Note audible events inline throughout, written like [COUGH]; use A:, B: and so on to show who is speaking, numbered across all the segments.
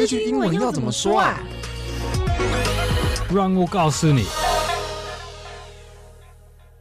A: 这句英文要怎么说啊？
B: 让我告诉你。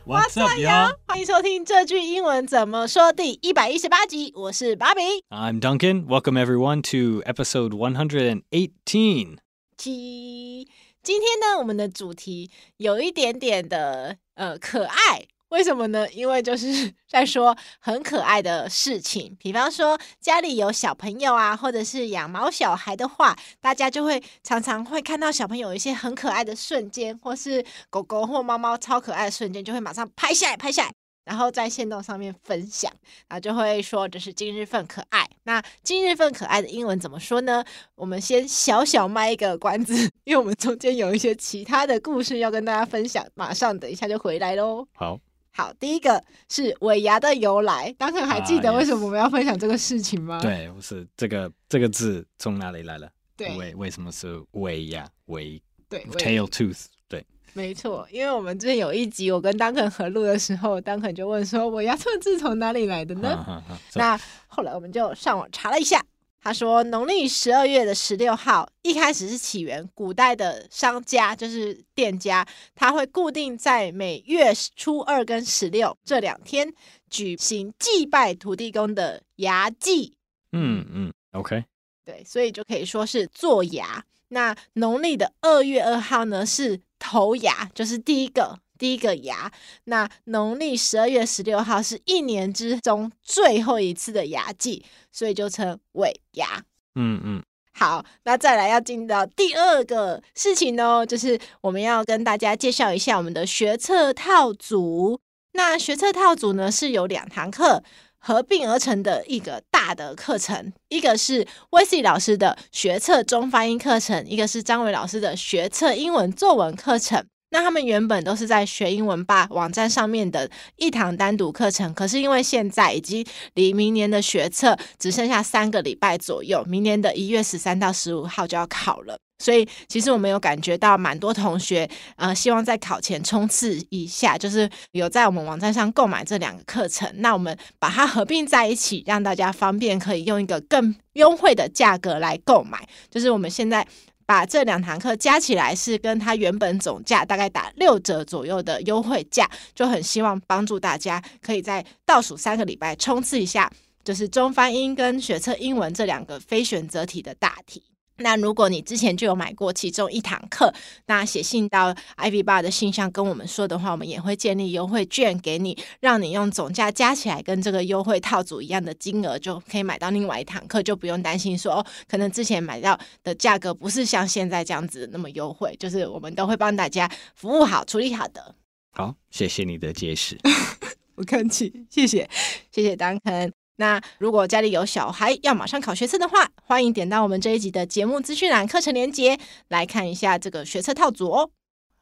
B: What's up, y'all？
C: 欢迎收听这句英文怎么说第一百一十八集。我是芭比
B: ，I'm Duncan. Welcome everyone to episode one hundred and eighteen.
C: 七，今天呢，我们的主题有一点点的呃可爱。为什么呢？因为就是 [LAUGHS] 在说很可爱的事情，比方说家里有小朋友啊，或者是养猫小孩的话，大家就会常常会看到小朋友一些很可爱的瞬间，或是狗狗或猫猫超可爱的瞬间，就会马上拍下来，拍下来，然后在限动上面分享，然后就会说这是今日份可爱。那今日份可爱的英文怎么说呢？我们先小小卖一个关子，因为我们中间有一些其他的故事要跟大家分享，马上等一下就回来喽。
B: 好。
C: 好，第一个是尾牙的由来，当然还记得为什么我们要分享这个事情吗？
B: 啊、对，不是这个这个字从哪里来了？
C: 对，
B: 为为什么是尾牙？尾
C: 对
B: ，tail tooth，对，
C: 没错，因为我们之前有一集我跟 Duncan 合录的时候，Duncan 就问说尾牙这个字从哪里来的呢？那后来我们就上网查了一下。他说，农历十二月的十六号一开始是起源，古代的商家就是店家，他会固定在每月初二跟十六这两天举行祭拜土地公的牙祭。
B: 嗯嗯，OK，
C: 对，所以就可以说是做牙。那农历的二月二号呢是头牙，就是第一个。第一个牙，那农历十二月十六号是一年之中最后一次的牙祭，所以就称尾牙。
B: 嗯嗯，
C: 好，那再来要进到第二个事情呢，就是我们要跟大家介绍一下我们的学测套组。那学测套组呢是由两堂课合并而成的一个大的课程，一个是威斯老师的学测中发音课程，一个是张伟老师的学测英文作文课程。那他们原本都是在学英文吧网站上面的一堂单独课程，可是因为现在已经离明年的学测只剩下三个礼拜左右，明年的一月十三到十五号就要考了，所以其实我们有感觉到蛮多同学呃希望在考前冲刺一下，就是有在我们网站上购买这两个课程，那我们把它合并在一起，让大家方便可以用一个更优惠的价格来购买，就是我们现在。把这两堂课加起来是跟它原本总价大概打六折左右的优惠价，就很希望帮助大家可以在倒数三个礼拜冲刺一下，就是中翻英跟学测英文这两个非选择题的大题。那如果你之前就有买过其中一堂课，那写信到 Ivy Bar 的信箱跟我们说的话，我们也会建立优惠券给你，让你用总价加起来跟这个优惠套组一样的金额，就可以买到另外一堂课，就不用担心说哦，可能之前买到的价格不是像现在这样子那么优惠，就是我们都会帮大家服务好、处理好的。
B: 好，谢谢你的解释，[LAUGHS]
C: 不客气，谢谢，谢谢 Duncan。那如果家里有小孩要马上考学测的话，欢迎点到我们这一集的节目资讯栏课程连接来看一下这个学测套组哦。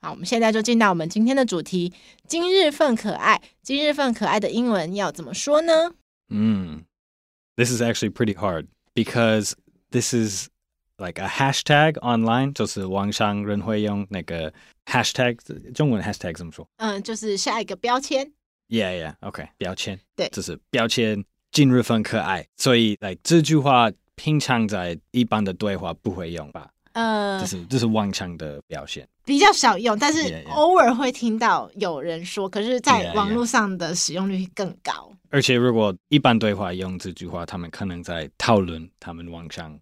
C: 好，我们现在就进到我们今天的主题：今日份可爱。今日份可爱的英文要怎么说呢？
B: 嗯，This is actually pretty hard because this is like a hashtag online，就是网上人会用那个 hashtag，中文 hashtag 怎么说？
C: 嗯，就是下一个标签。
B: Yeah, yeah, OK，标签。
C: 对，
B: 就是标签。今日份可爱，所以来这句话平常在一般的对话不会用吧？呃，这是这是网上的表现，
C: 比较少用，但是偶尔会听到有人说，可是，在网络上的使用率更高。
B: Yeah, yeah. 而且，如果一般对话用这句话，他们可能在讨论他们网上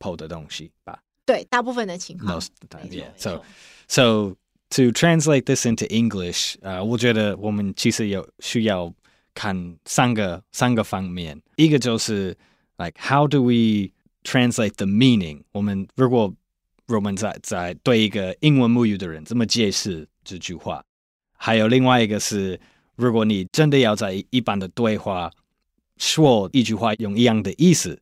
B: po 的东西吧？
C: 对，大部分的情况。
B: Most of the time, yeah. So, so to translate this into English，呃、uh，我觉得我们其实有需要。看三个三个方面，一个就是 like how do we translate the meaning？我们如果我们在在对一个英文母语的人这么解释这句话，还有另外一个是，如果你真的要在一般的对话说一句话用一样的意思，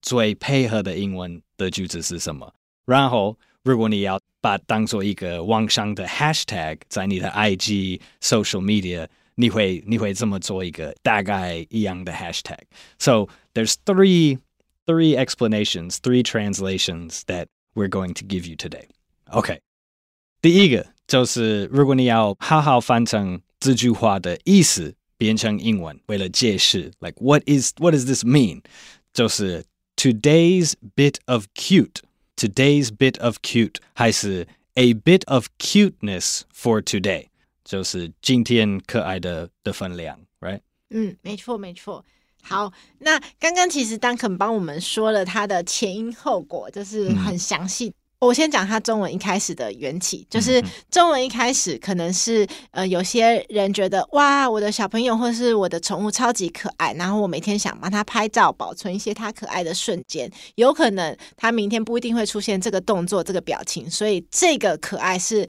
B: 最配合的英文的句子是什么？然后如果你要把当做一个网上的 hashtag 在你的 IG social media。你会你会这么做一个大概一样的 hashtag。So there's three three explanations, three translations that we're going to give you today. OK，第一个就是如果你要好好翻成这句话的意思变成英文，为了解释，like what is what does this mean？就是 today's bit of cute today's bit of cute，还是 a bit of cuteness for today， 就是今天可爱的的分量，right？
C: 嗯，没错，没错。好，那刚刚其实 Duncan 帮我们说了他的前因后果，就是很详细。嗯我先讲他中文一开始的缘起，就是中文一开始可能是呃，有些人觉得哇，我的小朋友或是我的宠物超级可爱，然后我每天想帮他拍照，保存一些他可爱的瞬间。有可能他明天不一定会出现这个动作、这个表情，所以这个可爱是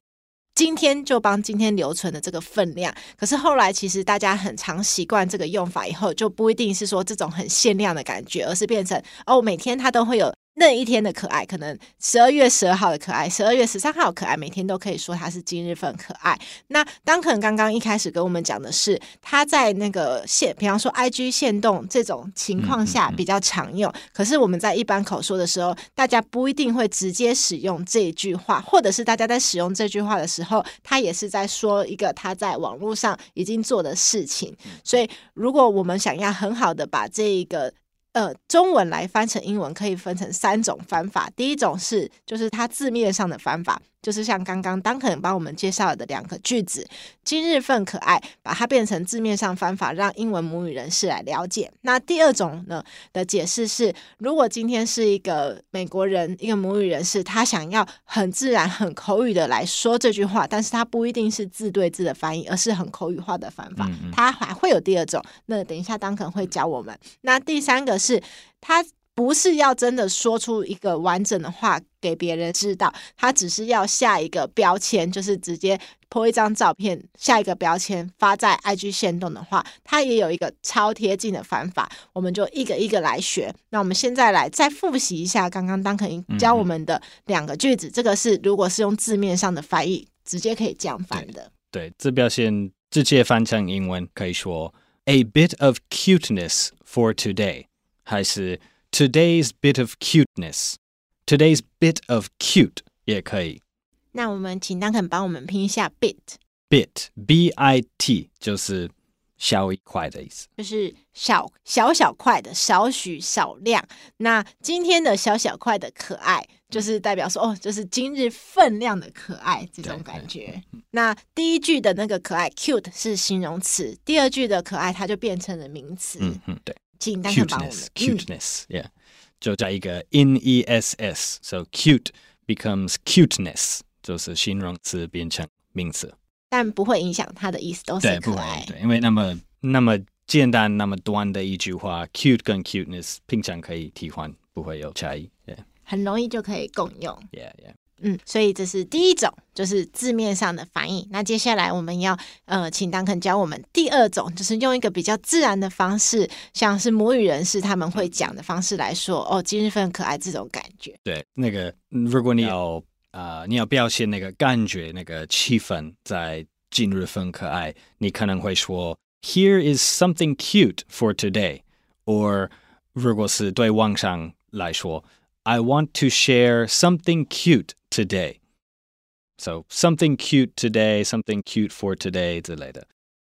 C: 今天就帮今天留存的这个分量。可是后来其实大家很常习惯这个用法以后，就不一定是说这种很限量的感觉，而是变成哦，每天它都会有。那一天的可爱，可能十二月十二号的可爱，十二月十三号可爱，每天都可以说它是今日份可爱。那当可能刚刚一开始跟我们讲的是，他在那个限，比方说 IG 限动这种情况下比较常用。可是我们在一般口说的时候，大家不一定会直接使用这一句话，或者是大家在使用这句话的时候，他也是在说一个他在网络上已经做的事情。所以，如果我们想要很好的把这一个。呃，中文来翻成英文可以分成三种翻法。第一种是，就是它字面上的翻法。就是像刚刚 Duncan 帮我们介绍的两个句子，今日份可爱，把它变成字面上翻法，让英文母语人士来了解。那第二种呢的解释是，如果今天是一个美国人，一个母语人士，他想要很自然、很口语的来说这句话，但是他不一定是字对字的翻译，而是很口语化的翻法，他还会有第二种。那等一下 Duncan 会教我们。那第三个是他。不是要真的说出一个完整的话给别人知道，他只是要下一个标签，就是直接 po 一张照片，下一个标签发在 IG 线动的话，他也有一个超贴近的方法，我们就一个一个来学。那我们现在来再复习一下刚刚 Duncan 教我们的两个句子，嗯、这个是如果是用字面上的翻译，直接可以这样翻的。
B: 对，这表现直接翻成英文可以说 a bit of cuteness for today，还是？Today's bit of cuteness. Today's bit of cute 也可以。
C: 那我们请 Duncan 帮我们拼一下 bit。
B: bit b i t 就是小一块的意思，
C: 就是小小小块的少许少量。那今天的小小块的可爱，就是代表说哦，就是今日分量的可爱这种感觉。那第一句的那个可爱 cute 是形容词，第二句的可爱它就变成了名词。
B: 嗯嗯，对。
C: Cuteness,
B: cuteness, yeah，就加一个 n e s s，so cute becomes cuteness，就是形容词变成名词，
C: 但不会影响它的意思，都是可爱。
B: 对，对，因为那么那么简单、那么短的一句话，cute 跟 cuteness 平常可以替换，不会有差异，yeah.
C: 很容易就可以共用。
B: Yeah, yeah.
C: 嗯，所以这是第一种，就是字面上的翻译。那接下来我们要呃，请 Duncan 教我们第二种，就是用一个比较自然的方式，像是母语人士他们会讲的方式来说，哦，今日份可爱这种感觉。
B: 对，那个如果你要呃，你要表现那个感觉、那个气氛，在今日份可爱，你可能会说，Here is something cute for today，or 如果是对网上来说，I want to share something cute。Today, so something cute today, something cute for today 之类的。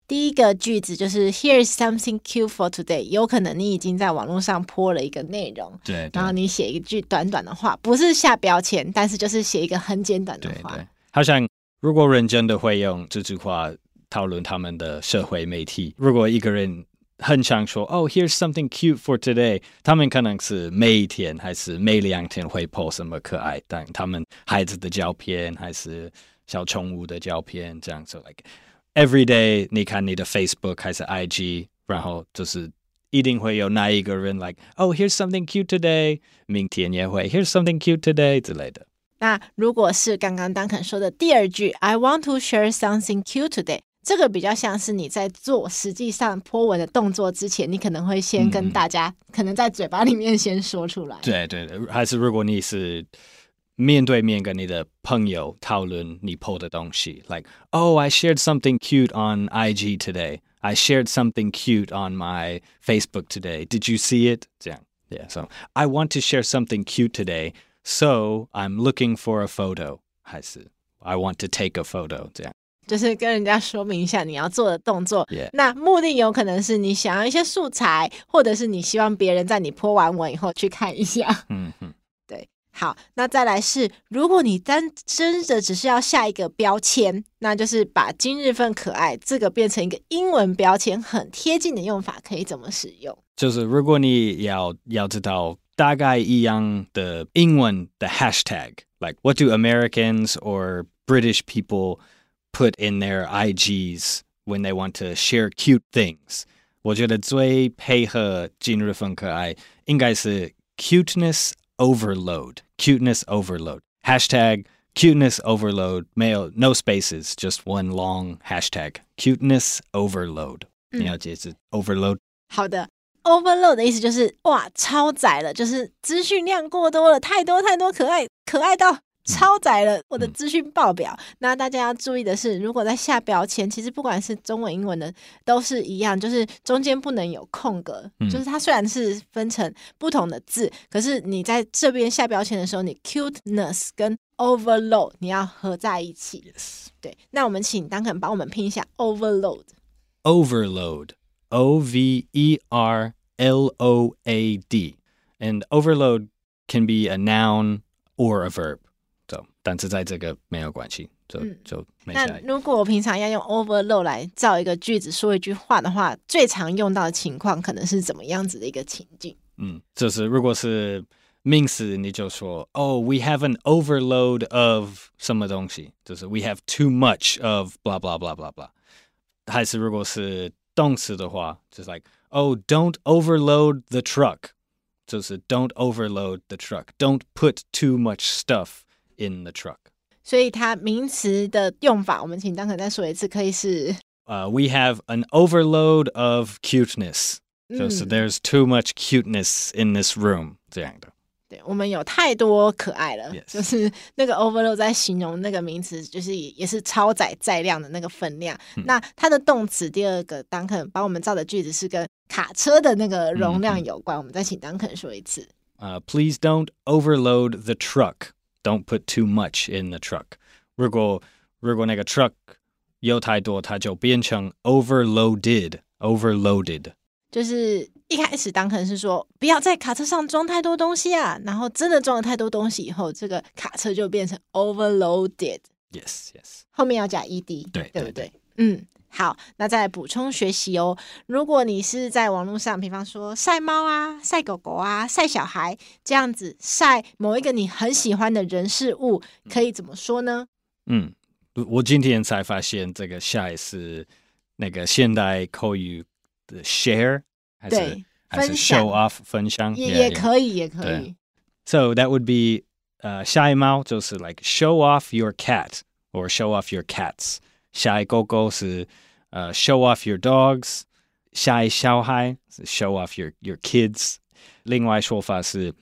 C: 第一个句子就是 Here's something cute for today。有可能你已经在网络上 po 了一个内容，
B: 对，对，
C: 然后你写一句短短的话，不是下标签，但是就是写一个很简短的话。
B: 对，对，好像如果人真的会用这句话讨论他们的社会媒体，如果一个人。很想说哦，Here's something cute for today。他们可能是每一天还是每两天会 post 什么可爱，但他们孩子的照片还是小宠物的照片，这样子。So like every day，你看你的 Facebook 还是 IG，然后就是一定会有那一个人 like oh Here's something cute today。明天也会 Here's something cute today 之类的。
C: 那如果是刚刚 Duncan 说的第二句，I want to share something cute today。 这个比较像是你在做实际上 po 文的动作之前，你可能会先跟大家，嗯、可能在嘴巴里面先说出来。
B: 对对对，还是如果你是面对面跟你的朋友讨论你 po 的东西，like oh I shared something cute on IG today, I shared something cute on my Facebook today. Did you see it? 这样，yeah. So I want to share something cute today, so I'm looking for a photo. 还是 I want to take a photo. 这样。
C: 就是跟人家说明一下你要做的动作.那目的有可能是你想要一些素材，或者是你希望别人在你 po 完文以后去看一下。
B: 嗯嗯，
C: 对。好，那再来是，如果你单真的只是要下一个标签，那就是把今日份可爱这个变成一个英文标签，很贴近的用法，可以怎么使用？
B: 就是如果你要要知道大概一样的英文的 hashtag，like what do Americans or British people put in their IGs when they want to share cute things？我觉得最配合今日份可爱应该是 cuteness overload。cuteness overload hashtag cuteness overload 没有 no spaces just one long hashtag cuteness overload、嗯、你要解释 overload
C: 好的 overload 的意思就是哇超载了就是资讯量过多了太多太多可爱可爱到 超载了我的资讯报表，嗯、那大家要注意的是，如果在下标签，其实不管是中文、英文的都是一样，就是中间不能有空格。嗯、就是它虽然是分成不同的字，可是你在这边下标签的时候，你 cuteness 跟 overload 你要合在一起。对。那我们请 Duncan 帮我们拼一下 overload。
B: Overload，O V E R L O A D，and overload can be a noun or a verb。但是在这个没有关系，就就没下。
C: 那如果我平常要用 overload 来造一个句子，说一句话的话，最常用到的情况可能是怎么样子的一个情境？
B: 嗯，就是如果是名词，你就说哦，we have an overload of 什么东西，就是 we have too much of blah blah blah blah blah。还是如果是动词的话，就是 like oh don't overload the truck，就是 don't overload the truck，don't put too much stuff。 in the truck，
C: 所以它名词的用法，我们请 Duncan 再说一次，可以是
B: 呃、uh,，we have an overload of cuteness，、嗯、就是 there's too much cuteness in this room 这样的。
C: 对，我们有太多可爱了，Yes. 就是那个 overload 在形容那个名词，就是也是超载载量的那个分量。嗯、那它的动词第二个 Duncan 帮我们造的句子是跟卡车的那个容量有关，嗯、我们再请 Duncan 说一次。
B: 呃、uh,，please don't overload the truck。 Don't put too much in the truck。如果如果那个 truck 有太多，它就变成 overloaded。overloaded
C: 就是一开始当可能是说不要在卡车上装太多东西啊，然后真的装了太多东西以后，这个卡车就变成
B: overloaded。Yes, yes。
C: 后面要加 ed，
B: 对
C: 对不对？对嗯。 好，那再来补充学习哦。如果你是在网络上，比方说晒猫啊、晒狗狗啊、晒小孩这样子晒某一个你很喜欢的人事物，可以怎么说呢？
B: 嗯，我今天才发现这个晒是那个现代口语的 share，还是
C: 对
B: 还是 show off 分享
C: 也也可以也可以。
B: So that would be 呃晒猫就是 like show off your cat or show off your cats。晒狗狗是呃、uh, show off your dogs，晒小孩是 show off your your kids。另外说法是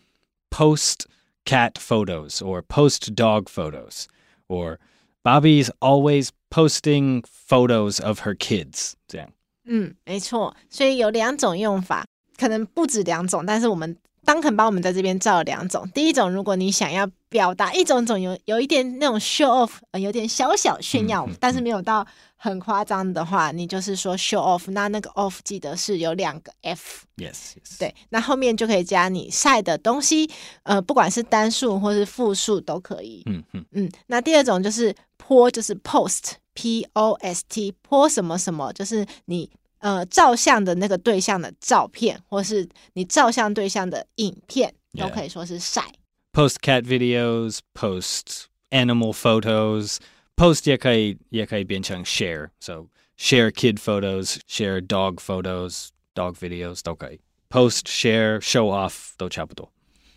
B: post cat photos or post dog photos or Bobby's always posting photos of her kids。这样，
C: 嗯，没错，所以有两种用法，可能不止两种，但是我们。当肯帮我们在这边造了两种。第一种，如果你想要 表达一种种有有一点那种 show off，呃，有点小小炫耀，嗯嗯、但是没有到很夸张的话，你就是说 show off。那那个 off 记得是有两个 f。
B: Yes, yes。
C: 对，那后面就可以加你晒的东西，呃，不管是单数或是复数都可以。嗯嗯嗯。那第二种就是 po，就是 post，p o s t，po 什么什么，就是你。呃，照相的那个对象的照片，或是你照相对象的影片都可以说是晒。
B: Post cat videos, post animal photos, post 也可以也可以变成 share. So share kid photos, share dog photos, dog videos 都可以。Post, share, show off 都差不多。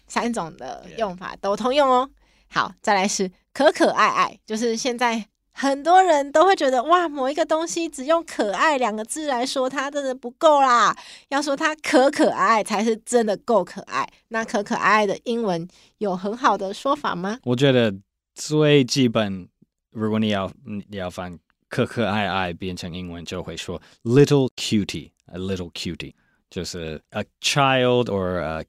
C: 三种的用法都通用哦。Yeah. 好，再来是可可爱爱，就是现在。 很多人都会觉得哇，某一个东西只用“可爱”两个字来说，它真的不够啦。要说它可可爱才是真的够可爱。那可可爱爱的英文有很好的说法吗？
B: 我觉得最基本，如果你要你要翻可可爱爱变成英文，就会说 little cutie，a little cutie，就是 a child or a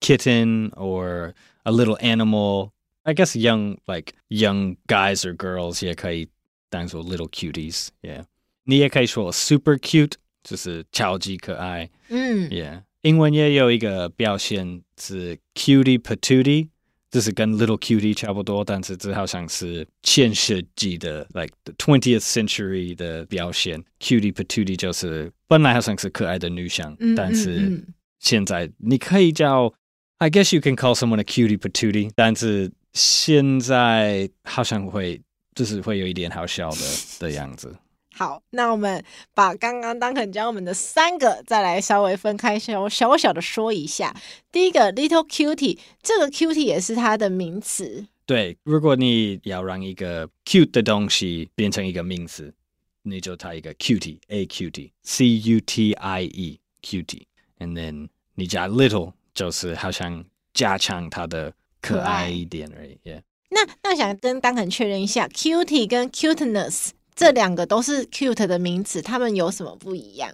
B: kitten or a little animal。I guess young like young guys or girls 也可以当做 little cuties, yeah. 你也可以说 super cute，就是超级可爱。嗯，yeah. 英文也有一个表现是 cutie patootie， 这是跟 Little Cutie 差不多，但是这好像是前世纪的，like the twentieth century 的表现。Cutie Patootie 就是本来好像是可爱的女生，
C: 嗯、
B: 但是现在你可以叫、嗯嗯、，I guess you can call someone a Cutie Patootie，但是 现在好像会就是会有一点好笑的 [LAUGHS] 的样子。
C: 好，那我们把刚刚 Duncan 教我们的三个，再来稍微分开小小小的说一下。第一个 Little Cutie，这个 Cutie 也是它的名词。
B: 对，如果你要让一个 cute 的东西变成一个名词，你就它一个 Cutie，A Cutie，C U T I E，Cutie，and then 你加 Little 就是好像加强它的可爱一点而已。Yeah.
C: 那那想跟 Duncan 确认一下，Cutie 跟 Cuteness。这两个都是 cute 的名词，它们有什么不一样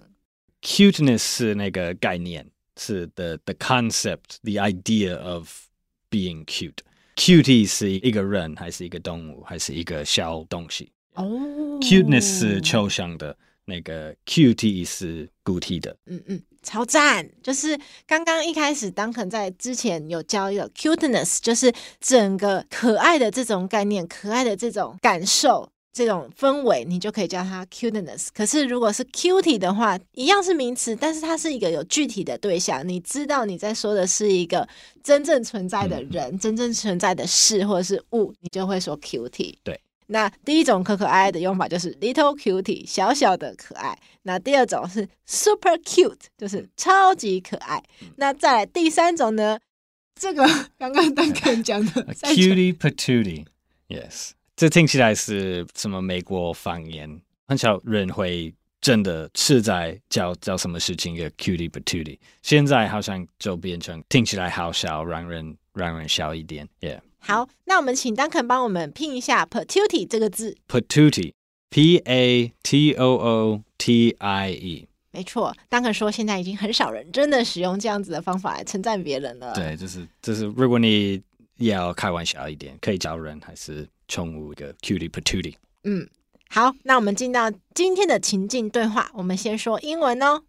B: ？Cuteness 是那个概念，是 the the concept, the idea of being cute. Cutie 是一个人，还是一个动物，还是一个小东西？哦、oh.，Cuteness 是抽象的，那个 cutie 是固体的。
C: 嗯嗯，超赞！就是刚刚一开始，Duncan 在之前有教一个 cuteness，就是整个可爱的这种概念，可爱的这种感受。这种氛围，你就可以叫它 cuteness。可是如果是 cutie 的话，一样是名词，但是它是一个有具体的对象。你知道你在说的是一个真正存在的人、嗯、真正存在的事或者是物，你就会说 cutie。
B: 对。
C: 那第一种可可爱爱的用法就是 little cutie，小小的可爱。那第二种是 super cute，就是超级可爱。嗯、那再来第三种呢？这个刚刚刚跟你讲的 [LAUGHS]
B: cutie patootie，yes。这听起来是什么美国方言？很少人会真的是在叫叫什么事情一个 cutie patootie。现在好像就变成听起来好笑，让人让人笑一点。Yeah。
C: 好，那我们请 Duncan 帮我们拼一下 patootie 这个字。
B: patootie，P A T O O T I E。
C: 没错，Duncan 说现在已经很少人真的使用这样子的方法来称赞别人了。
B: 对，就是就是，如果你要开玩笑一点，可以叫人还是？宠物一个 cutie patootie。
C: 嗯，好，那我们进到今天的情境对话。我们先说英文哦。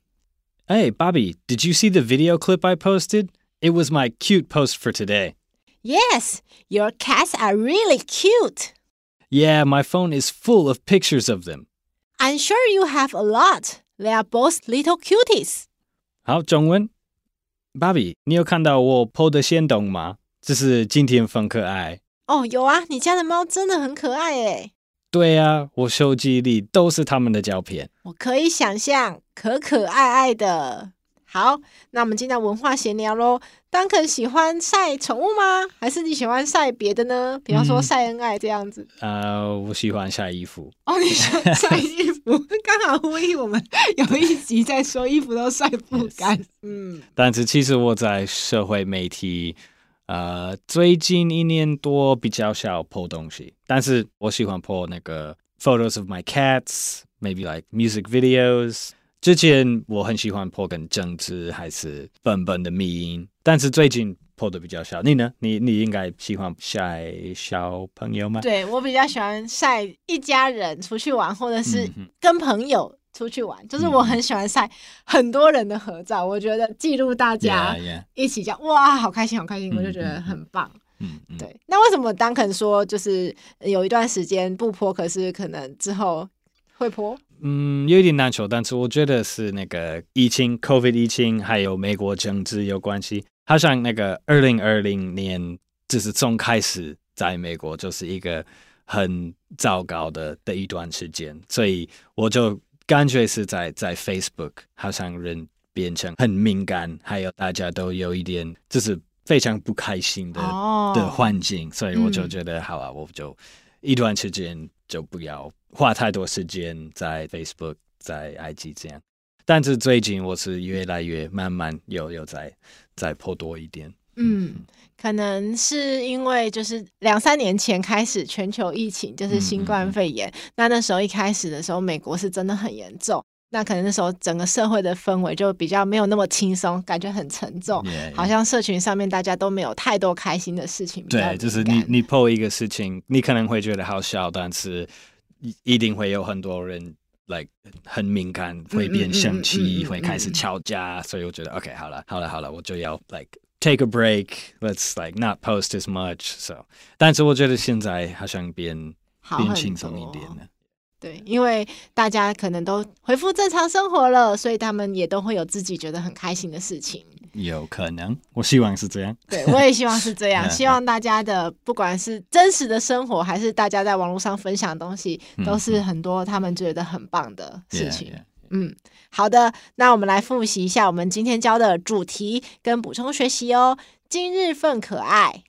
B: Hey, Bobby, did you see the video clip I posted? It was my cute post for today.
C: Yes, your cats are really cute.
B: Yeah, my phone is full of pictures of them.
C: I'm sure you have a lot. They are both little cuties.
B: 好，中文。Bobby，你有看到我 po 的限动吗？这是今天很可爱。
C: 哦，有啊，你家的猫真的很可爱诶。
B: 对啊，我手机里都是他们的照片。
C: 我可以想象，可可爱爱的。 好，那我们进到文化闲聊喽。Duncan 喜欢晒宠物吗？还是你喜欢晒别的呢？比方说晒恩爱这样子。
B: 呃，我喜欢晒衣服。
C: 哦，你喜欢晒衣服，刚好呼应我们有一集在说衣服都晒不干。Yes. 嗯，
B: 但是其实我在社会媒体。呃，最近一年多比较少 po 东西，但是我喜欢 po 那个 photos of my cats，maybe like music videos。之前我很喜欢 po 跟政治还是笨笨的迷音，但是最近 po 的比较少。你呢？你你应该喜欢晒小朋友吗？
C: 对，我比较喜欢晒一家人出去玩，或者是跟朋友。出去玩，就是我很喜欢晒很多人的合照，嗯、我觉得记录大家一起叫 yeah, yeah. 哇，好开心，好开心，嗯、我就觉得很棒。嗯，嗯对。那为什么 Duncan 说就是有一段时间不 po，可是可能之后会 po？
B: 嗯，有一点难说，但是我觉得是那个疫情，COVID 疫情，还有美国政治有关系。好像那个二零二零年，就是从开始在美国就是一个很糟糕的的一段时间，所以我就。感觉是在在 Facebook，好像人变成很敏感，还有大家都有一点就是非常不开心的、oh. 的环境，所以我就觉得、嗯、好啊，我就一段时间就不要花太多时间在 Facebook，在 IG 这样。但是最近我是越来越慢慢有有在在 po 多一点，
C: 嗯。可能是因为就是两三年前开始全球疫情，就是新冠肺炎。嗯嗯、那那时候一开始的时候，美国是真的很严重。那可能那时候整个社会的氛围就比较没有那么轻松，感觉很沉重，yeah, yeah. 好像社群上面大家都没有太多开心的事情。
B: 对，就是你你 po 一个事情，你可能会觉得好笑，但是一定会有很多人 like 很敏感，会变生气，会开始吵架。所以我觉得 OK，好了，好了，好了，我就要 like。take a break. Let's like not post as much. So，但是我觉得现在好像变变轻松一点了。
C: 对，因为大家可能都恢复正常生活了，所以他们也都会有自己觉得很开心的事情。
B: 有可能，我希望是这样。
C: 对，我也希望是这样。[LAUGHS] 希望大家的不管是真实的生活，还是大家在网络上分享的东西，都是很多他们觉得很棒的事情。Yeah, yeah. 嗯，好的，那我们来复习一下我们今天教的主题跟补充学习哦。今日份可爱。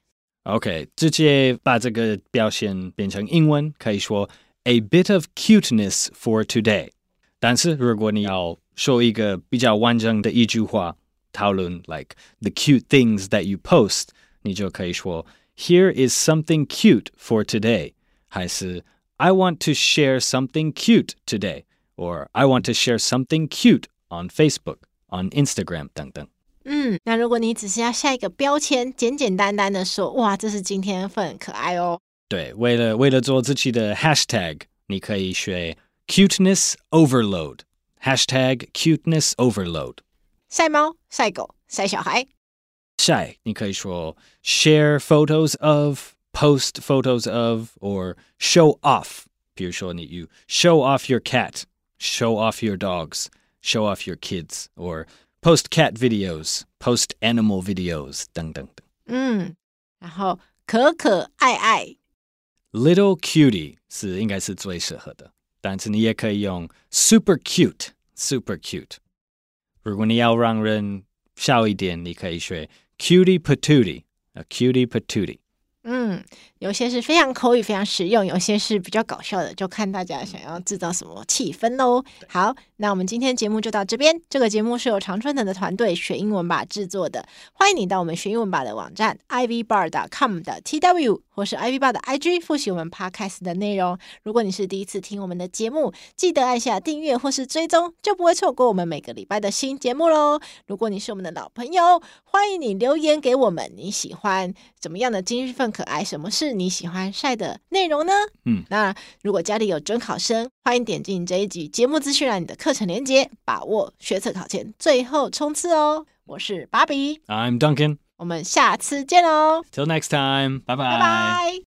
B: OK，直接把这个表现变成英文，可以说 A bit of cuteness for today。但是如果你要说一个比较完整的一句话，讨论 like the cute things that you post，你就可以说 Here is something cute for today，还是 I want to share something cute today。or I want to share something cute on Facebook, on Instagram 等等。
C: 嗯，那如果你只是要下一个标签，简简单单的说，哇，这是今天份可爱哦。
B: 对，为了为了做自己的 hashtag，你可以学 cuteness overload，hashtag cuteness overload。
C: 晒猫、晒狗、晒小孩。
B: 晒，你可以说 share photos of，post photos of，or show off。比如说你 you show off your cat。show off your dogs, show off your kids, or post cat videos, post animal videos 等等等。
C: 嗯，然后可可爱爱
B: ，little cutie 是应该是最适合的，但是你也可以用 super cute, super cute。如果你要让人笑一点，你可以学 cutie patootie, a cutie patootie。
C: 嗯，有些是非常口语、非常实用，有些是比较搞笑的，就看大家想要制造什么气氛喽。好，那我们今天节目就到这边。这个节目是由常春藤的团队学英文吧制作的，欢迎你到我们学英文吧的网站 ivbar.com 的 tw 或是 ivbar 的 IG 复习我们 podcast 的内容。如果你是第一次听我们的节目，记得按下订阅或是追踪，就不会错过我们每个礼拜的新节目喽。如果你是我们的老朋友，欢迎你留言给我们，你喜欢怎么样的今日份可爱？什么是你喜欢晒的内容呢？
B: 嗯，
C: 那如果家里有准考生，欢迎点进这一集节目资讯栏你的课程链接，把握学测考前最后冲刺哦。我是芭比
B: ，I'm Duncan，
C: 我们下次见喽。
B: Till next time，拜拜。
C: 拜拜。